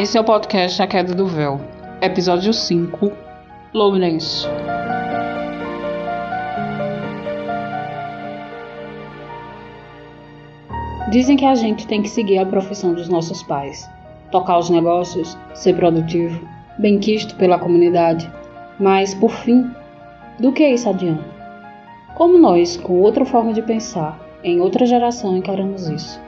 Esse é o podcast A Queda do Véu, episódio 5, Lourenço. Dizem que a gente tem que seguir a profissão dos nossos pais, tocar os negócios, ser produtivo, bem quisto pela comunidade, mas, por fim, do que isso adianta? Como nós, com outra forma de pensar, em outra geração encaramos isso?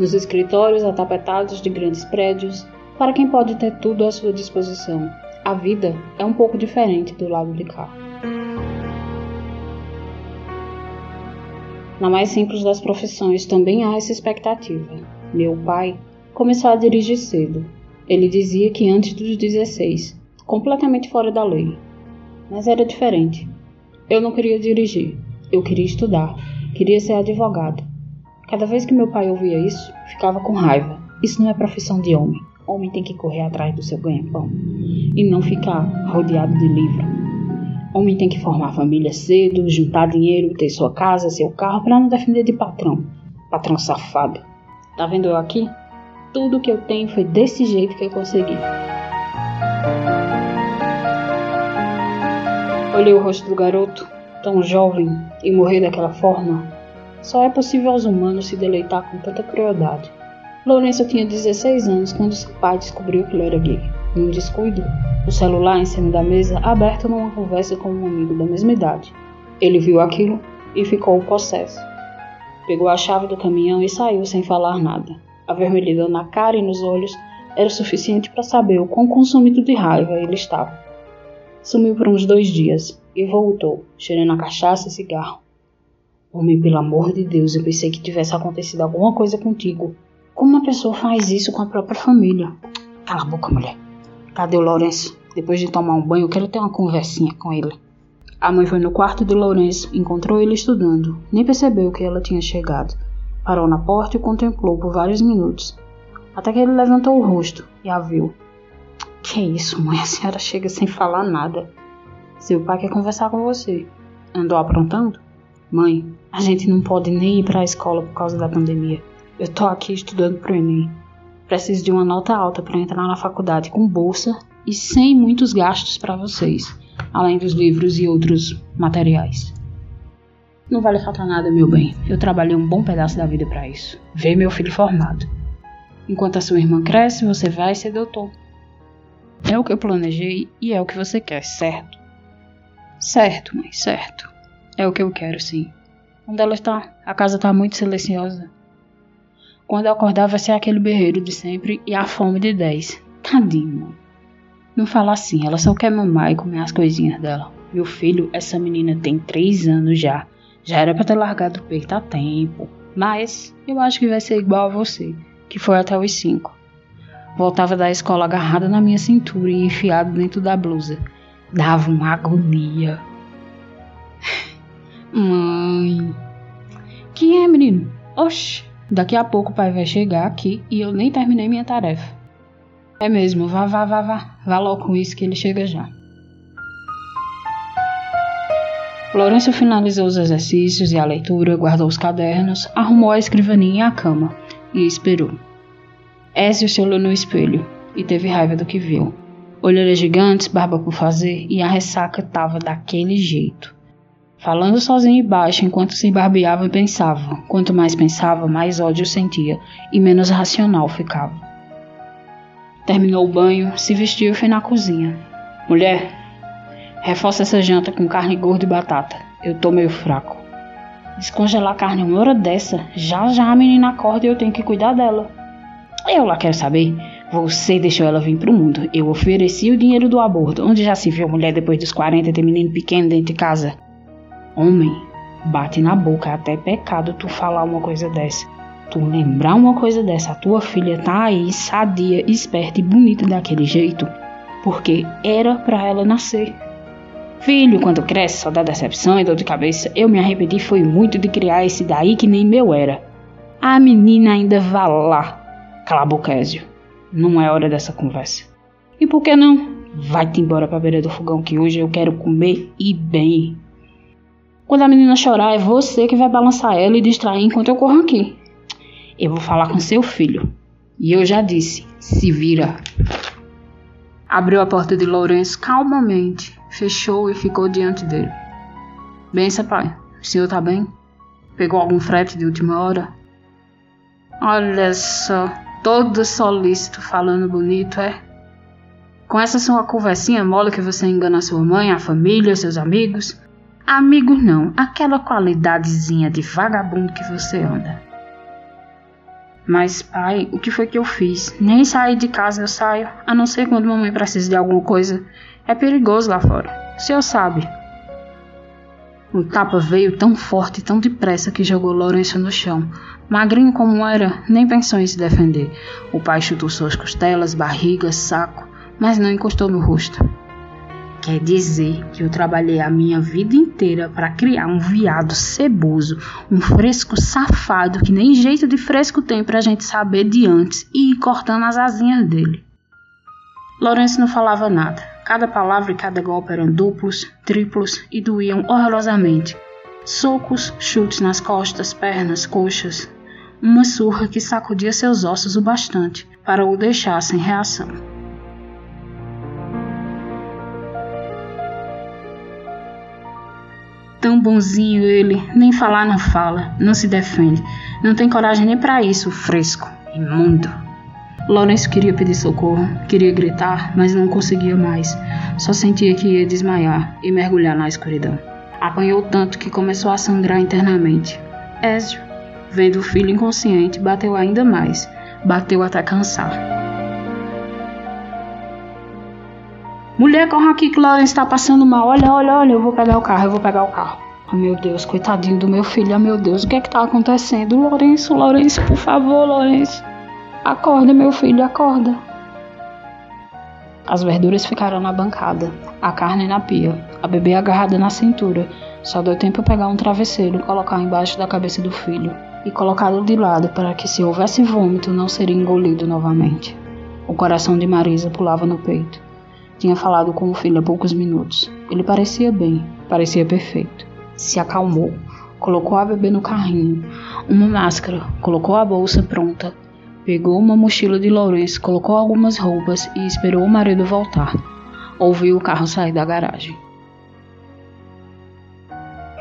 Nos escritórios atapetados de grandes prédios, para quem pode ter tudo à sua disposição, a vida é um pouco diferente do lado de cá. Na mais simples das profissões também há essa expectativa. Meu pai começou a dirigir cedo. Ele dizia que antes dos 16, completamente fora da lei. Mas era diferente. Eu não queria dirigir, eu queria estudar, queria ser advogado. Cada vez que meu pai ouvia isso, ficava com raiva. Isso não é profissão de homem. Homem tem que correr atrás do seu ganha-pão e não ficar rodeado de livro. Homem tem que formar família cedo, juntar dinheiro, ter sua casa, seu carro para não defender de patrão. Patrão safado. Tá vendo eu aqui? Tudo que eu tenho foi desse jeito que eu consegui. Olhei o rosto do garoto, tão jovem, e morrer daquela forma. Só é possível aos humanos se deleitar com tanta crueldade. Lourenço tinha 16 anos quando seu pai descobriu que ele era gay. Num descuido, o celular em cima da mesa aberto numa conversa com um amigo da mesma idade. Ele viu aquilo e ficou possesso. Pegou a chave do caminhão e saiu sem falar nada. A vermelhidão na cara e nos olhos era suficiente para saber o quão consumido de raiva ele estava. Sumiu por uns dois dias e voltou, cheirando a cachaça e cigarro. Homem, pelo amor de Deus, eu pensei que tivesse acontecido alguma coisa contigo. Como uma pessoa faz isso com a própria família? Cala a boca, mulher. Cadê o Lourenço? Depois de tomar um banho, eu quero ter uma conversinha com ele. A mãe foi no quarto de Lourenço, encontrou ele estudando. Nem percebeu que ela tinha chegado. Parou na porta e contemplou por vários minutos. Até que ele levantou o rosto e a viu. Que isso, mãe? A senhora chega sem falar nada. Seu pai quer conversar com você. Andou aprontando? Mãe, a gente não pode nem ir para a escola por causa da pandemia. Eu tô aqui estudando pro Enem. Preciso de uma nota alta para entrar na faculdade com bolsa e sem muitos gastos para vocês, além dos livros e outros materiais. Não vale faltar nada, meu bem. Eu trabalhei um bom pedaço da vida para isso. Ver meu filho formado. Enquanto a sua irmã cresce, você vai ser doutor. É o que eu planejei e é o que você quer, certo? Certo, mãe, certo. É o que eu quero, sim. Onde ela está? A casa está muito silenciosa. Quando eu acordar ser aquele berreiro de sempre e a fome de 10. Tadinho, mãe. Não fala assim, ela só quer mamar e comer as coisinhas dela. Meu filho, essa menina tem 3 anos já. Já era para ter largado o peito há tempo. Mas eu acho que vai ser igual a você, que foi até os 5. Voltava da escola agarrada na minha cintura e enfiado dentro da blusa. Dava uma agonia. Mãe. Quem é, menino? Oxe, Daqui a pouco o pai vai chegar aqui e eu nem terminei minha tarefa. É mesmo, vá, vá, vá, vá. Vá logo com isso que ele chega já. Lourenço finalizou os exercícios e a leitura, guardou os cadernos, arrumou a escrivaninha e a cama e esperou. Ézio se olhou no espelho e teve raiva do que viu. Olheiras gigantes, barba por fazer e a ressaca tava daquele jeito. Falando sozinho e baixo enquanto se barbeava e pensava. Quanto mais pensava, mais ódio sentia e menos racional ficava. Terminou o banho, se vestiu e foi na cozinha. Mulher, reforça essa janta com carne gorda e batata. Eu tô meio fraco. Descongelar carne uma hora dessa, já já a menina acorda e eu tenho que cuidar dela. Eu lá quero saber. Você deixou ela vir pro mundo. Eu ofereci o dinheiro do aborto. Onde já se viu mulher depois dos 40 ter menino pequeno dentro de casa? Homem, bate na boca, é até pecado tu falar uma coisa dessa. Tu lembrar uma coisa dessa, a tua filha tá aí, sadia, esperta e bonita daquele jeito, porque era para ela nascer. Filho, quando cresce, só dá decepção e dor de cabeça. Eu me arrependi foi muito de criar esse daí que nem meu era. A menina ainda vá lá. Cala a boca, Ézio. Não é hora dessa conversa. E por que não? Vai-te embora pra beira do fogão que hoje eu quero comer e bem. Quando a menina chorar, é você que vai balançar ela e distrair enquanto eu corro aqui. Eu vou falar com seu filho. E eu já disse: se vira. Abriu a porta de Lourenço calmamente, fechou e ficou diante dele. Bença, pai. O senhor tá bem? Pegou algum frete de última hora? Olha só, todo solícito falando bonito, é? Com essa sua conversinha mole que você engana sua mãe, a família, seus amigos? Amigos não, aquela qualidadezinha de vagabundo que você anda. Mas, pai, o que foi que eu fiz? Nem sair de casa eu saio, a não ser quando mamãe precisa de alguma coisa. É perigoso lá fora. O senhor sabe. O tapa veio tão forte e tão depressa que jogou Lourenço no chão. Magrinho como era, nem pensou em se defender. O pai chutou suas costelas, barriga, saco, mas não encostou no rosto. Quer dizer que eu trabalhei a minha vida inteira para criar um viado ceboso, um fresco safado que nem jeito de fresco tem pra gente saber de antes e ir cortando as asinhas dele. Lourenço não falava nada. Cada palavra e cada golpe eram duplos, triplos e doíam horrorosamente. Socos, chutes nas costas, pernas, coxas. Uma surra que sacudia seus ossos o bastante para o deixar sem reação. Tão bonzinho ele, nem falar não fala, não se defende, não tem coragem nem para isso, fresco, imundo. Lourenço queria pedir socorro, queria gritar, mas não conseguia mais. Só sentia que ia desmaiar e mergulhar na escuridão. Apanhou tanto que começou a sangrar internamente. Ézio, vendo o filho inconsciente, bateu ainda mais. Bateu até cansar. Mulher, corre aqui que Lourenço está passando mal. Olha, olha, olha, eu vou pegar o carro, eu vou pegar o carro. Oh, meu Deus, coitadinho do meu filho. Oh, meu Deus, o que é que tá acontecendo? Lourenço, Lourenço, por favor, Lourenço. Acorda, meu filho, acorda. As verduras ficaram na bancada, a carne na pia, a bebê agarrada na cintura. Só deu tempo pegar um travesseiro, colocar embaixo da cabeça do filho e colocá-lo de lado para que, se houvesse vômito, não seria engolido novamente. O coração de Marisa pulava no peito. Tinha falado com o filho há poucos minutos. Ele parecia bem, parecia perfeito. Se acalmou, colocou a bebê no carrinho, uma máscara, colocou a bolsa pronta, pegou uma mochila de Lourenço, colocou algumas roupas e esperou o marido voltar. Ouviu o carro sair da garagem.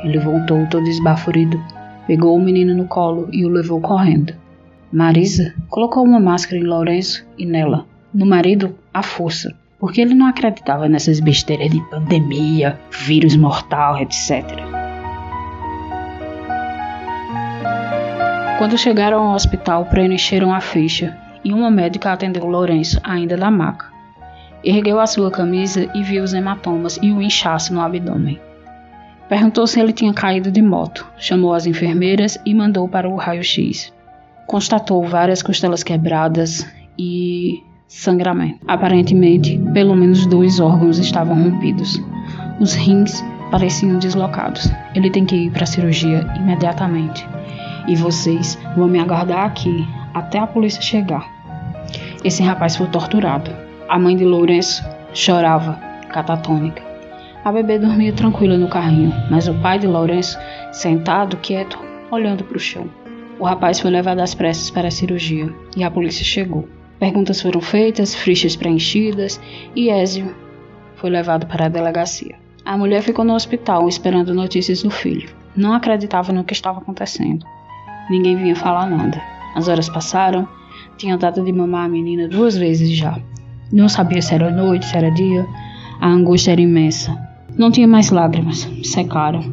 Ele voltou todo esbaforido, pegou o menino no colo e o levou correndo. Marisa colocou uma máscara em Lourenço e nela, no marido, a força porque ele não acreditava nessas besteiras de pandemia, vírus mortal, etc. Quando chegaram ao hospital, preencheram a ficha e uma médica atendeu Lourenço, ainda da maca. Ergueu a sua camisa e viu os hematomas e o inchaço no abdômen. Perguntou se ele tinha caído de moto, chamou as enfermeiras e mandou para o raio-x. Constatou várias costelas quebradas e sangramento. Aparentemente, pelo menos dois órgãos estavam rompidos. Os rins pareciam deslocados. Ele tem que ir para a cirurgia imediatamente. E vocês vão me aguardar aqui até a polícia chegar. Esse rapaz foi torturado. A mãe de Lourenço chorava, catatônica. A bebê dormia tranquila no carrinho, mas o pai de Lourenço, sentado, quieto, olhando para o chão. O rapaz foi levado às pressas para a cirurgia e a polícia chegou. Perguntas foram feitas, fichas preenchidas e Ézio foi levado para a delegacia. A mulher ficou no hospital esperando notícias do filho. Não acreditava no que estava acontecendo. Ninguém vinha falar nada. As horas passaram, tinha dado de mamar a menina duas vezes já. Não sabia se era noite, se era dia. A angústia era imensa. Não tinha mais lágrimas, secaram.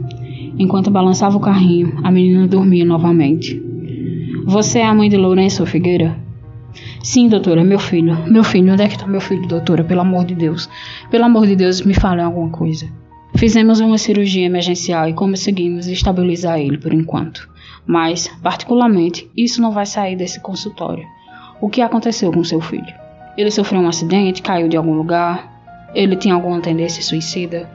Enquanto balançava o carrinho, a menina dormia novamente. Você é a mãe de Lourenço Figueira? Sim, doutora, meu filho. Meu filho, onde é que está meu filho, doutora? Pelo amor de Deus. Pelo amor de Deus, me fale alguma coisa. Fizemos uma cirurgia emergencial e conseguimos estabilizar ele por enquanto. Mas, particularmente, isso não vai sair desse consultório. O que aconteceu com seu filho? Ele sofreu um acidente, caiu de algum lugar? Ele tinha alguma tendência suicida?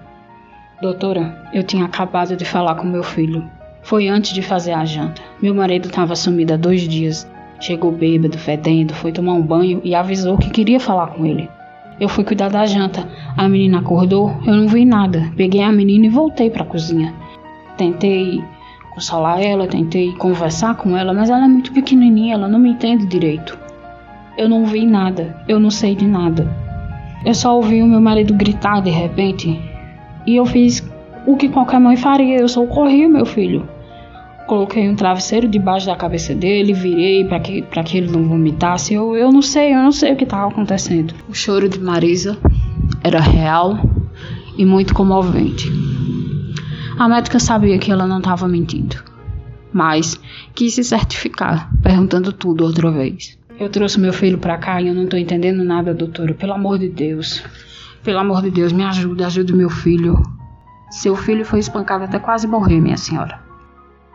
Doutora, eu tinha acabado de falar com meu filho. Foi antes de fazer a janta. Meu marido estava sumido há dois dias Chegou bêbado, fedendo, foi tomar um banho e avisou que queria falar com ele. Eu fui cuidar da janta. A menina acordou, eu não vi nada. Peguei a menina e voltei para a cozinha. Tentei consolar ela, tentei conversar com ela, mas ela é muito pequenininha, ela não me entende direito. Eu não vi nada, eu não sei de nada. Eu só ouvi o meu marido gritar de repente e eu fiz o que qualquer mãe faria, eu socorri o meu filho. Coloquei um travesseiro debaixo da cabeça dele, virei para que, pra que ele não vomitasse. Eu, eu não sei, eu não sei o que estava acontecendo. O choro de Marisa era real e muito comovente. A médica sabia que ela não estava mentindo, mas quis se certificar, perguntando tudo outra vez. Eu trouxe meu filho para cá e eu não estou entendendo nada, doutora. Pelo amor de Deus. Pelo amor de Deus, me ajude, ajude meu filho. Seu filho foi espancado até quase morrer, minha senhora.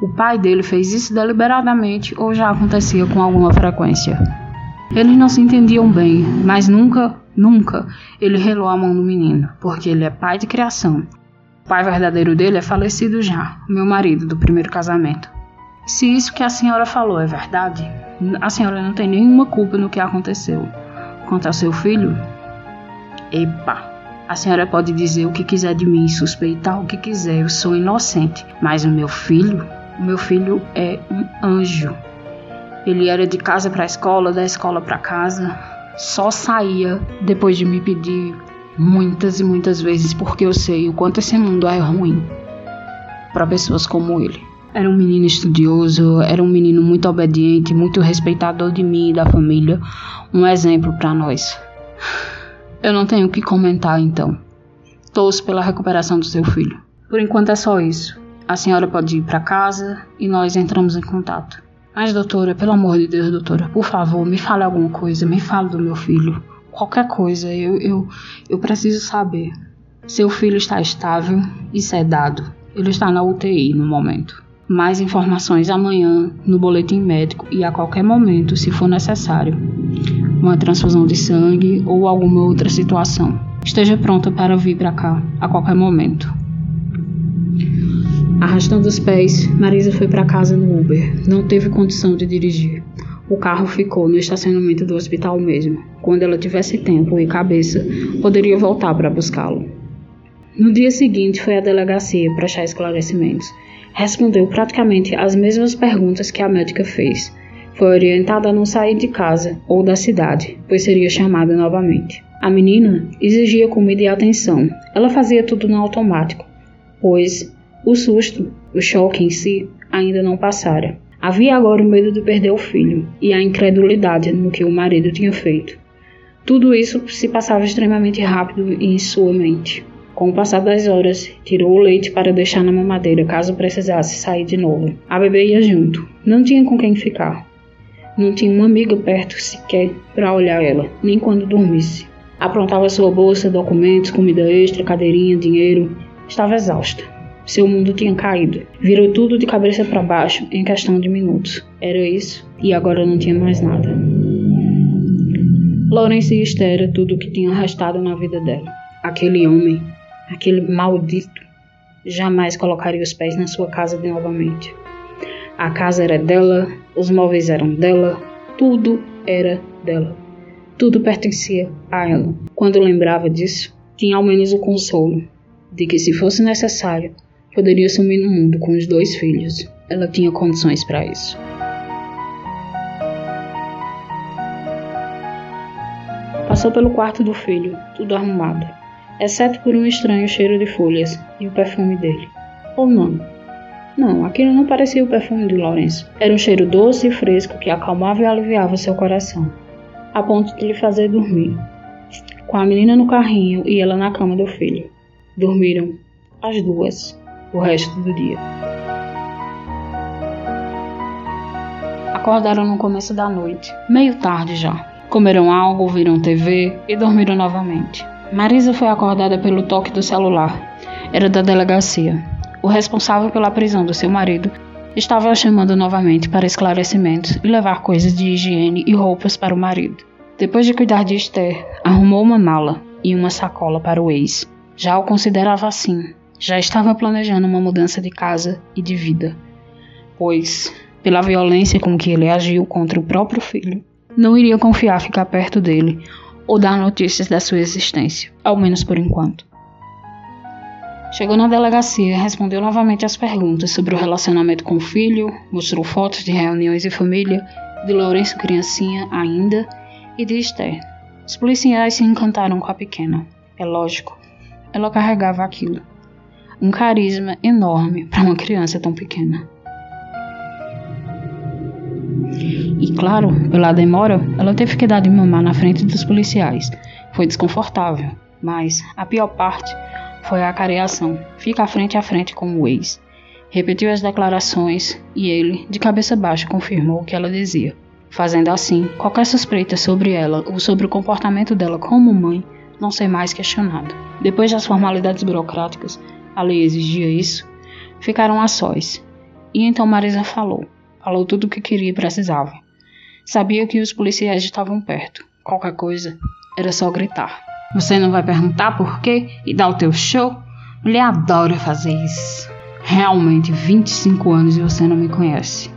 O pai dele fez isso deliberadamente ou já acontecia com alguma frequência. Eles não se entendiam bem, mas nunca, nunca ele relou a mão no menino, porque ele é pai de criação. O pai verdadeiro dele é falecido já, meu marido do primeiro casamento. Se isso que a senhora falou é verdade, a senhora não tem nenhuma culpa no que aconteceu. Quanto ao seu filho, epa, a senhora pode dizer o que quiser de mim, suspeitar o que quiser, eu sou inocente. Mas o meu filho, o meu filho é um anjo. Ele era de casa para a escola, da escola para casa. Só saía depois de me pedir muitas e muitas vezes, porque eu sei o quanto esse mundo é ruim para pessoas como ele. Era um menino estudioso, era um menino muito obediente, muito respeitador de mim e da família, um exemplo para nós. Eu não tenho o que comentar então. Torço pela recuperação do seu filho. Por enquanto é só isso. A senhora pode ir para casa e nós entramos em contato. Mas, doutora, pelo amor de Deus, doutora, por favor, me fale alguma coisa, me fale do meu filho. Qualquer coisa, eu, eu, eu preciso saber. Seu filho está estável e sedado. Ele está na UTI no momento. Mais informações amanhã no boletim médico e a qualquer momento, se for necessário. Uma transfusão de sangue ou alguma outra situação. Esteja pronta para vir para cá a qualquer momento. Arrastando os pés, Marisa foi para casa no Uber. Não teve condição de dirigir. O carro ficou no estacionamento do hospital mesmo. Quando ela tivesse tempo e cabeça, poderia voltar para buscá-lo. No dia seguinte, foi à delegacia prestar esclarecimentos. Respondeu praticamente as mesmas perguntas que a médica fez. Foi orientada a não sair de casa ou da cidade, pois seria chamada novamente. A menina exigia comida e atenção. Ela fazia tudo no automático, pois o susto, o choque em si, ainda não passara. Havia agora o medo de perder o filho e a incredulidade no que o marido tinha feito. Tudo isso se passava extremamente rápido em sua mente. Com o passar das horas, tirou o leite para deixar na mamadeira caso precisasse sair de novo. A bebê ia junto. Não tinha com quem ficar. Não tinha uma amiga perto sequer para olhar ela, nem quando dormisse. Aprontava sua bolsa, documentos, comida extra, cadeirinha, dinheiro. Estava exausta. Seu mundo tinha caído. Virou tudo de cabeça para baixo em questão de minutos. Era isso, e agora não tinha mais nada. Lawrence e Esther era tudo o que tinha restado na vida dela. Aquele homem, aquele maldito, jamais colocaria os pés na sua casa de novamente. A casa era dela, os móveis eram dela, tudo era dela. Tudo pertencia a ela. Quando lembrava disso, tinha ao menos o consolo de que, se fosse necessário, Poderia sumir no mundo com os dois filhos. Ela tinha condições para isso. Passou pelo quarto do filho, tudo arrumado, exceto por um estranho cheiro de folhas e o perfume dele. Ou não? Não, aquilo não parecia o perfume de Lourenço. Era um cheiro doce e fresco que acalmava e aliviava seu coração, a ponto de lhe fazer dormir. Com a menina no carrinho e ela na cama do filho. Dormiram, as duas, o resto do dia. Acordaram no começo da noite, meio tarde já. Comeram algo, viram TV e dormiram novamente. Marisa foi acordada pelo toque do celular. Era da delegacia. O responsável pela prisão do seu marido estava chamando novamente para esclarecimentos e levar coisas de higiene e roupas para o marido. Depois de cuidar de Esther, arrumou uma mala e uma sacola para o ex. Já o considerava assim, já estava planejando uma mudança de casa e de vida, pois, pela violência com que ele agiu contra o próprio filho, não iria confiar ficar perto dele ou dar notícias da sua existência, ao menos por enquanto. Chegou na delegacia, respondeu novamente às perguntas sobre o relacionamento com o filho, mostrou fotos de reuniões e família, de Lourenço criancinha ainda, e de Esther. Os policiais se encantaram com a pequena. É lógico, ela carregava aquilo. Um carisma enorme para uma criança tão pequena. E claro, pela demora, ela teve que dar de mamar na frente dos policiais. Foi desconfortável, mas a pior parte foi a acareação. Fica frente a frente com o ex. Repetiu as declarações e ele, de cabeça baixa, confirmou o que ela dizia. Fazendo assim, qualquer suspeita sobre ela ou sobre o comportamento dela como mãe não ser mais questionado. Depois das formalidades burocráticas, a lei exigia isso, ficaram a sós. E então Marisa falou. Falou tudo o que queria e precisava. Sabia que os policiais estavam perto. Qualquer coisa, era só gritar. Você não vai perguntar por quê e dar o teu show? Mulher adora fazer isso. Realmente, 25 anos e você não me conhece.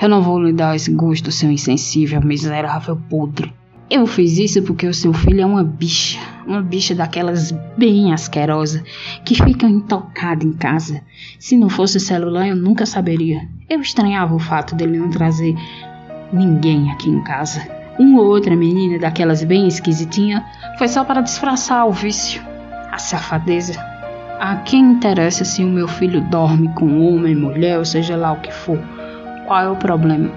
Eu não vou lhe dar esse gosto, seu insensível, miserável podre. Eu fiz isso porque o seu filho é uma bicha, uma bicha daquelas bem asquerosa, que fica intocada em casa. Se não fosse o celular, eu nunca saberia. Eu estranhava o fato dele não trazer ninguém aqui em casa. Uma ou outra menina daquelas bem esquisitinha foi só para disfarçar o vício, a safadeza. A quem interessa se o meu filho dorme com homem, mulher, ou seja lá o que for? Qual é o problema?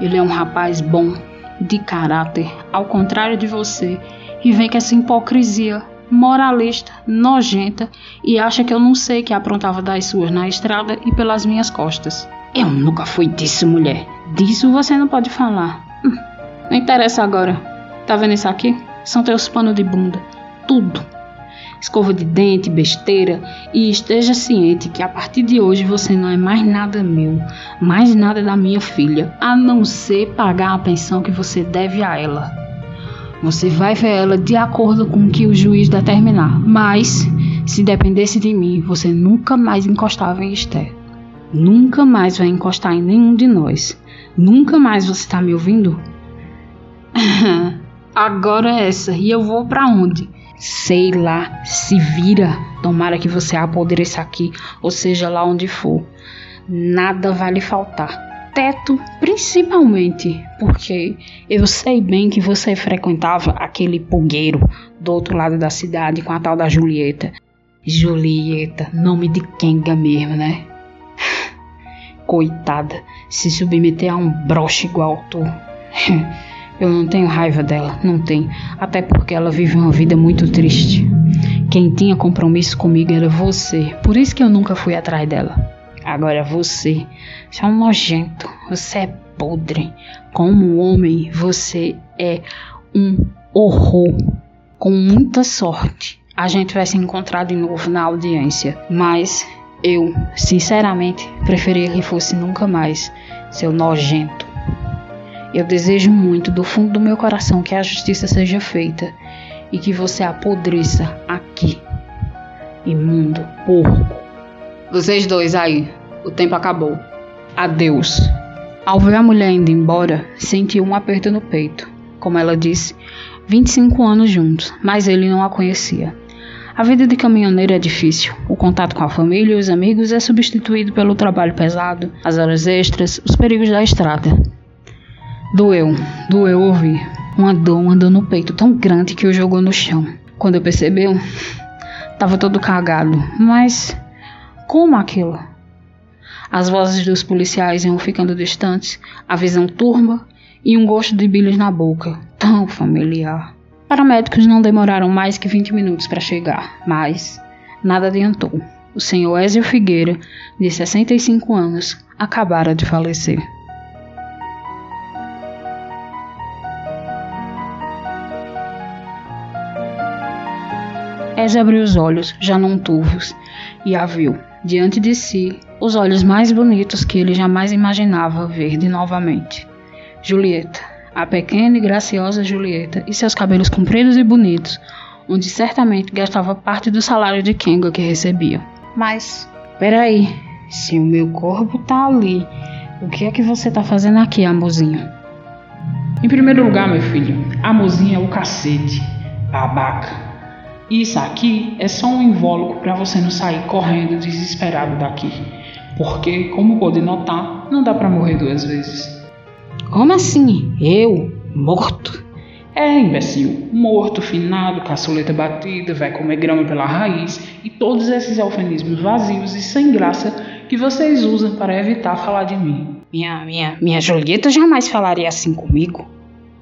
Ele é um rapaz bom, de caráter, ao contrário de você, e vem com essa hipocrisia moralista, nojenta e acha que eu não sei que aprontava das suas na estrada e pelas minhas costas. Eu nunca fui disso, mulher. Disso você não pode falar. Hum, não interessa agora. Tá vendo isso aqui? São teus panos de bunda. Tudo escova de dente, besteira, e esteja ciente que a partir de hoje você não é mais nada meu, mais nada da minha filha, a não ser pagar a pensão que você deve a ela. Você vai ver ela de acordo com o que o juiz determinar, mas se dependesse de mim, você nunca mais encostava em Esther. Nunca mais vai encostar em nenhum de nós. Nunca mais você está me ouvindo? Agora é essa, e eu vou para onde? Sei lá, se vira. Tomara que você apodreça aqui, ou seja lá onde for. Nada vai lhe faltar. Teto, principalmente, porque eu sei bem que você frequentava aquele pulgueiro do outro lado da cidade com a tal da Julieta. Julieta, nome de Kenga mesmo, né? Coitada, se submeter a um broche igual tu. Eu não tenho raiva dela, não tenho. Até porque ela vive uma vida muito triste. Quem tinha compromisso comigo era você. Por isso que eu nunca fui atrás dela. Agora você, você é um nojento. Você é podre. Como homem, você é um horror. Com muita sorte, a gente vai se encontrar de novo na audiência. Mas eu, sinceramente, preferia que fosse nunca mais, seu nojento. Eu desejo muito do fundo do meu coração que a justiça seja feita e que você apodreça aqui. Imundo, porco. Vocês dois aí, o tempo acabou. Adeus. Ao ver a mulher indo embora, sentiu um aperto no peito. Como ela disse, 25 anos juntos, mas ele não a conhecia. A vida de caminhoneiro é difícil. O contato com a família e os amigos é substituído pelo trabalho pesado, as horas extras, os perigos da estrada. Doeu, doeu ouvir. Uma dor, uma dor no peito tão grande que o jogou no chão. Quando percebeu, estava todo cagado. Mas como aquilo? As vozes dos policiais iam ficando distantes, a visão turva e um gosto de bilhos na boca, tão familiar. Paramédicos não demoraram mais que 20 minutos para chegar, mas nada adiantou. O senhor Ézio Figueira, de 65 anos, acabara de falecer. Eze abriu os olhos, já não turvos, e a viu, diante de si, os olhos mais bonitos que ele jamais imaginava ver de novamente. Julieta, a pequena e graciosa Julieta, e seus cabelos compridos e bonitos, onde certamente gastava parte do salário de Kenga que recebia. Mas, peraí, se o meu corpo tá ali, o que é que você tá fazendo aqui, amorzinho? Em primeiro lugar, meu filho, amorzinho é o cacete, babaca. Isso aqui é só um invólucro para você não sair correndo desesperado daqui. Porque, como pode notar, não dá para morrer duas vezes. Como assim? Eu? Morto? É imbecil, morto, finado, caçuleta batida, vai comer grama pela raiz e todos esses eufemismos vazios e sem graça que vocês usam para evitar falar de mim. Minha, minha, minha Julieta jamais falaria assim comigo.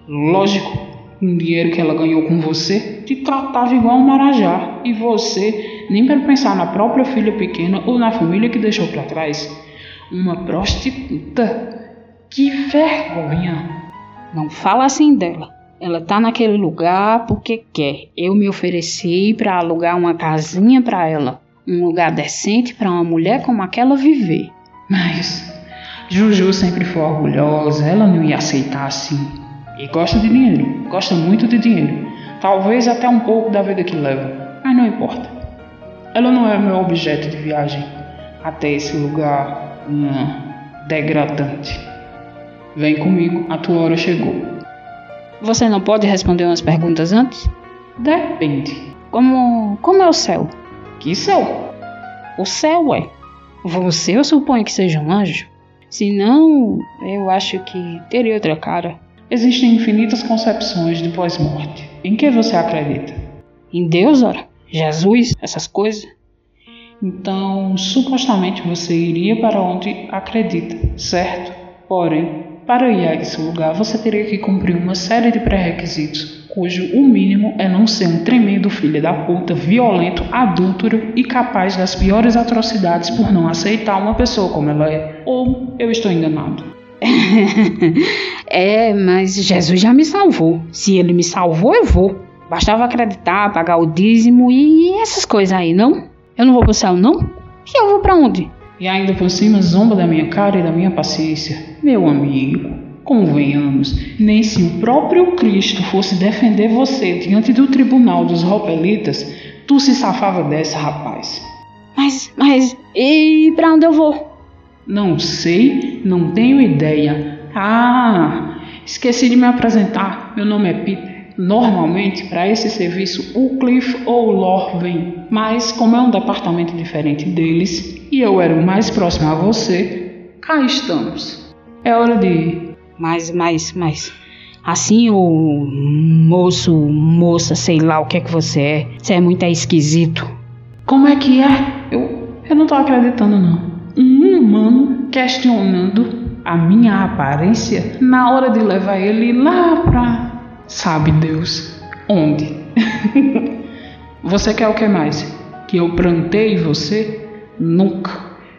Lógico, com o dinheiro que ela ganhou com você, te tratava igual um marajá e você nem para pensar na própria filha pequena ou na família que deixou para trás. Uma prostituta. Que vergonha! Não fala assim dela. Ela tá naquele lugar porque quer. Eu me ofereci para alugar uma casinha para ela, um lugar decente para uma mulher como aquela viver. Mas Juju sempre foi orgulhosa, ela não ia aceitar assim. E gosta de dinheiro, gosta muito de dinheiro. Talvez até um pouco da vida que leva, mas não importa. Ela não é meu objeto de viagem até esse lugar hum, degradante. Vem comigo, a tua hora chegou. Você não pode responder umas perguntas antes? Depende. Como, como é o céu? Que céu? O céu é. Você eu suponho que seja um anjo. Se não, eu acho que teria outra cara. Existem infinitas concepções de pós-morte. Em que você acredita? Em Deus, ora? Jesus, essas coisas? Então, supostamente você iria para onde acredita, certo? Porém, para ir a esse lugar, você teria que cumprir uma série de pré-requisitos, cujo o mínimo é não ser um tremendo filho da puta, violento, adúltero e capaz das piores atrocidades por não aceitar uma pessoa como ela é. Ou eu estou enganado? é, mas Jesus já me salvou. Se ele me salvou, eu vou. Bastava acreditar, pagar o dízimo e essas coisas aí, não? Eu não vou pro céu, não? E eu vou para onde? E ainda por cima zomba da minha cara e da minha paciência. Meu amigo, convenhamos, nem se o próprio Cristo fosse defender você diante do tribunal dos ropelitas, tu se safava dessa, rapaz. Mas, mas, e para onde eu vou? Não sei, não tenho ideia. Ah, esqueci de me apresentar. Meu nome é Peter. Normalmente, para esse serviço, o Cliff ou o Lor vem, mas como é um departamento diferente deles e eu era o mais próximo a você, cá estamos. É hora de ir. Mas, mas, mas, assim o moço, moça, sei lá o que é que você é, você é muito esquisito. Como é que é? Eu, eu não tô acreditando não. Um humano questionando a minha aparência na hora de levar ele lá pra Sabe Deus onde? você quer o que mais? Que eu planteie você? Nunca.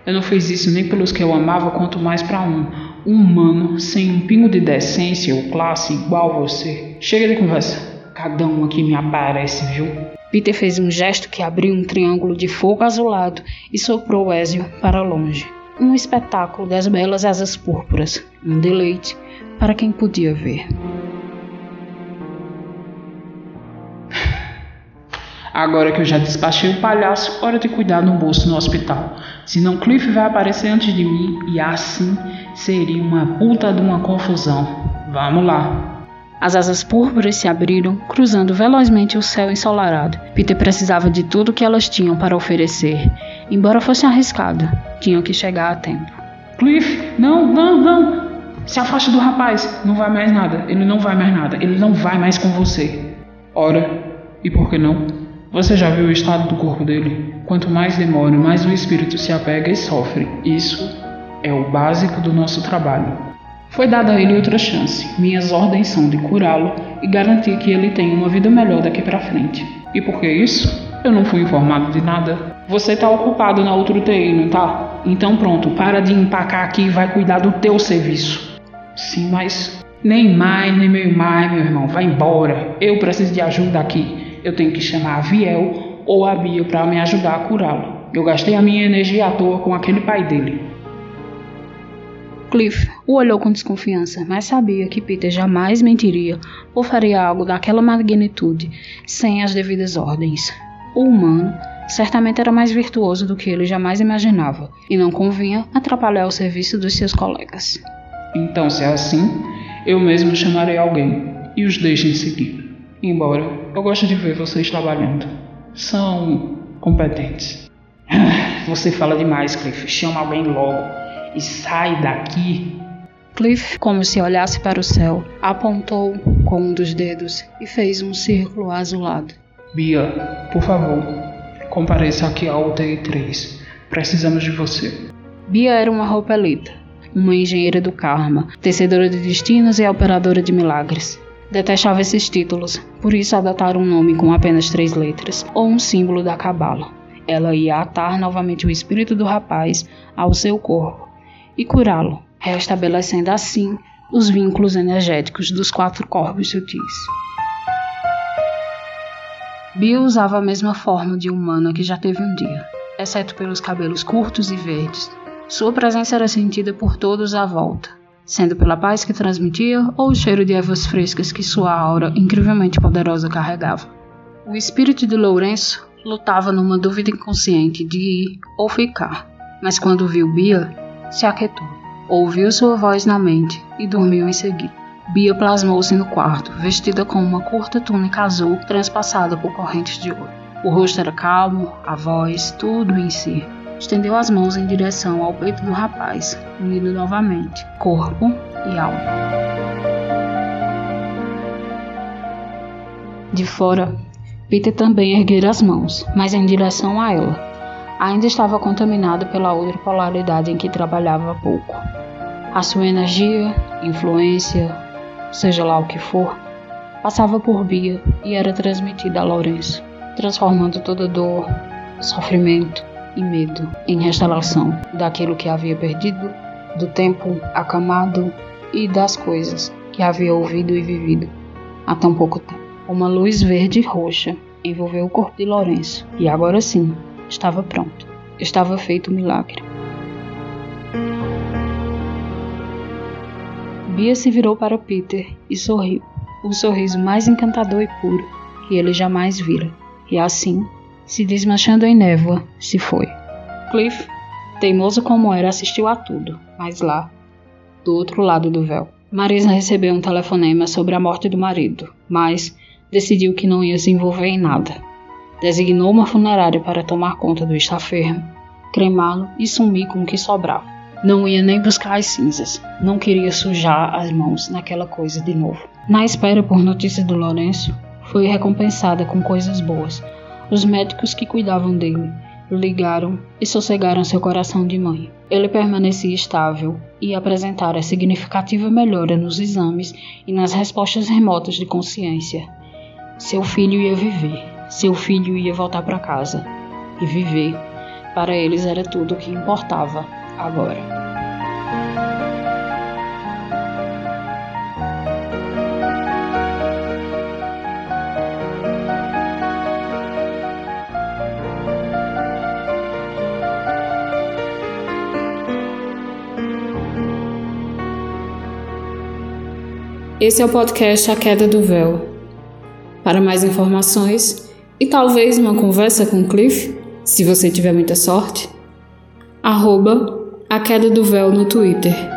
Eu não fiz isso nem pelos que eu amava, quanto mais para um. Um humano sem um pingo de decência ou classe igual você. Chega de conversa. Cada um aqui me aparece, viu? Peter fez um gesto que abriu um triângulo de fogo azulado e soprou Ezio para longe. Um espetáculo das belas asas púrpuras. Um deleite para quem podia ver. Agora que eu já despachei o palhaço, hora de cuidar do bolso no hospital. Senão Cliff vai aparecer antes de mim e assim seria uma puta de uma confusão. Vamos lá. As asas púrpuras se abriram, cruzando velozmente o céu ensolarado. Peter precisava de tudo que elas tinham para oferecer. Embora fosse arriscado, tinham que chegar a tempo. Cliff, não, não, não! Se afaste do rapaz. Não vai mais nada. Ele não vai mais nada. Ele não vai mais com você. Ora, e por que não? Você já viu o estado do corpo dele? Quanto mais demora, mais o espírito se apega e sofre. Isso é o básico do nosso trabalho. Foi dada a ele outra chance. Minhas ordens são de curá-lo e garantir que ele tenha uma vida melhor daqui para frente. E por que isso? Eu não fui informado de nada. Você tá ocupado na outra UTI, não tá? Então pronto, para de empacar aqui e vai cuidar do teu serviço. Sim, mas nem mais, nem meio mais, meu irmão. Vai embora. Eu preciso de ajuda aqui eu tenho que chamar a Viel ou a Bia para me ajudar a curá-lo. Eu gastei a minha energia à toa com aquele pai dele. Cliff o olhou com desconfiança, mas sabia que Peter jamais mentiria ou faria algo daquela magnitude sem as devidas ordens. O humano certamente era mais virtuoso do que ele jamais imaginava, e não convinha atrapalhar o serviço dos seus colegas. Então, se é assim, eu mesmo chamarei alguém e os deixem seguir. Embora eu goste de ver vocês trabalhando. São competentes. Você fala demais, Cliff. Chama alguém logo. E sai daqui. Cliff, como se olhasse para o céu, apontou com um dos dedos e fez um círculo azulado. Bia, por favor, compareça aqui ao UTI 3. Precisamos de você. Bia era uma ropelita, uma engenheira do karma, tecedora de destinos e operadora de milagres. Detestava esses títulos, por isso adotaram um nome com apenas três letras, ou um símbolo da cabala. Ela ia atar novamente o espírito do rapaz ao seu corpo e curá-lo, restabelecendo assim os vínculos energéticos dos quatro corpos sutis. Bill usava a mesma forma de humana que já teve um dia, exceto pelos cabelos curtos e verdes. Sua presença era sentida por todos à volta, sendo pela paz que transmitia ou o cheiro de ervas frescas que sua aura incrivelmente poderosa carregava. O espírito de Lourenço lutava numa dúvida inconsciente de ir ou ficar, mas quando viu Bia, se aquietou, ouviu sua voz na mente e dormiu em seguida. Bia plasmou-se no quarto, vestida com uma curta túnica azul transpassada por correntes de ouro. O rosto era calmo, a voz, tudo em si. Estendeu as mãos em direção ao peito do rapaz, unindo novamente corpo e alma. De fora, Peter também erguera as mãos, mas em direção a ela. Ainda estava contaminado pela outra polaridade em que trabalhava há pouco. A sua energia, influência, seja lá o que for, passava por Bia e era transmitida a Lourenço, transformando toda dor, sofrimento e medo em restauração daquilo que havia perdido, do tempo acamado e das coisas que havia ouvido e vivido há tão pouco tempo. Uma luz verde e roxa envolveu o corpo de Lourenço e agora sim estava pronto. Estava feito o milagre. Bia se virou para Peter e sorriu, o sorriso mais encantador e puro que ele jamais vira, e assim, se desmanchando em névoa, se foi. Cliff, teimoso como era, assistiu a tudo, mas lá, do outro lado do véu. Marisa recebeu um telefonema sobre a morte do marido, mas decidiu que não ia se envolver em nada. Designou uma funerária para tomar conta do estafermo, cremá-lo e sumir com o que sobrava. Não ia nem buscar as cinzas. Não queria sujar as mãos naquela coisa de novo. Na espera por notícias do Lourenço, foi recompensada com coisas boas. Os médicos que cuidavam dele ligaram e sossegaram seu coração de mãe. Ele permanecia estável e apresentara significativa melhora nos exames e nas respostas remotas de consciência. Seu filho ia viver, seu filho ia voltar para casa. E viver, para eles era tudo o que importava agora. Esse é o podcast A Queda do Véu. Para mais informações e talvez uma conversa com Cliff, se você tiver muita sorte, arroba a queda do véu no Twitter.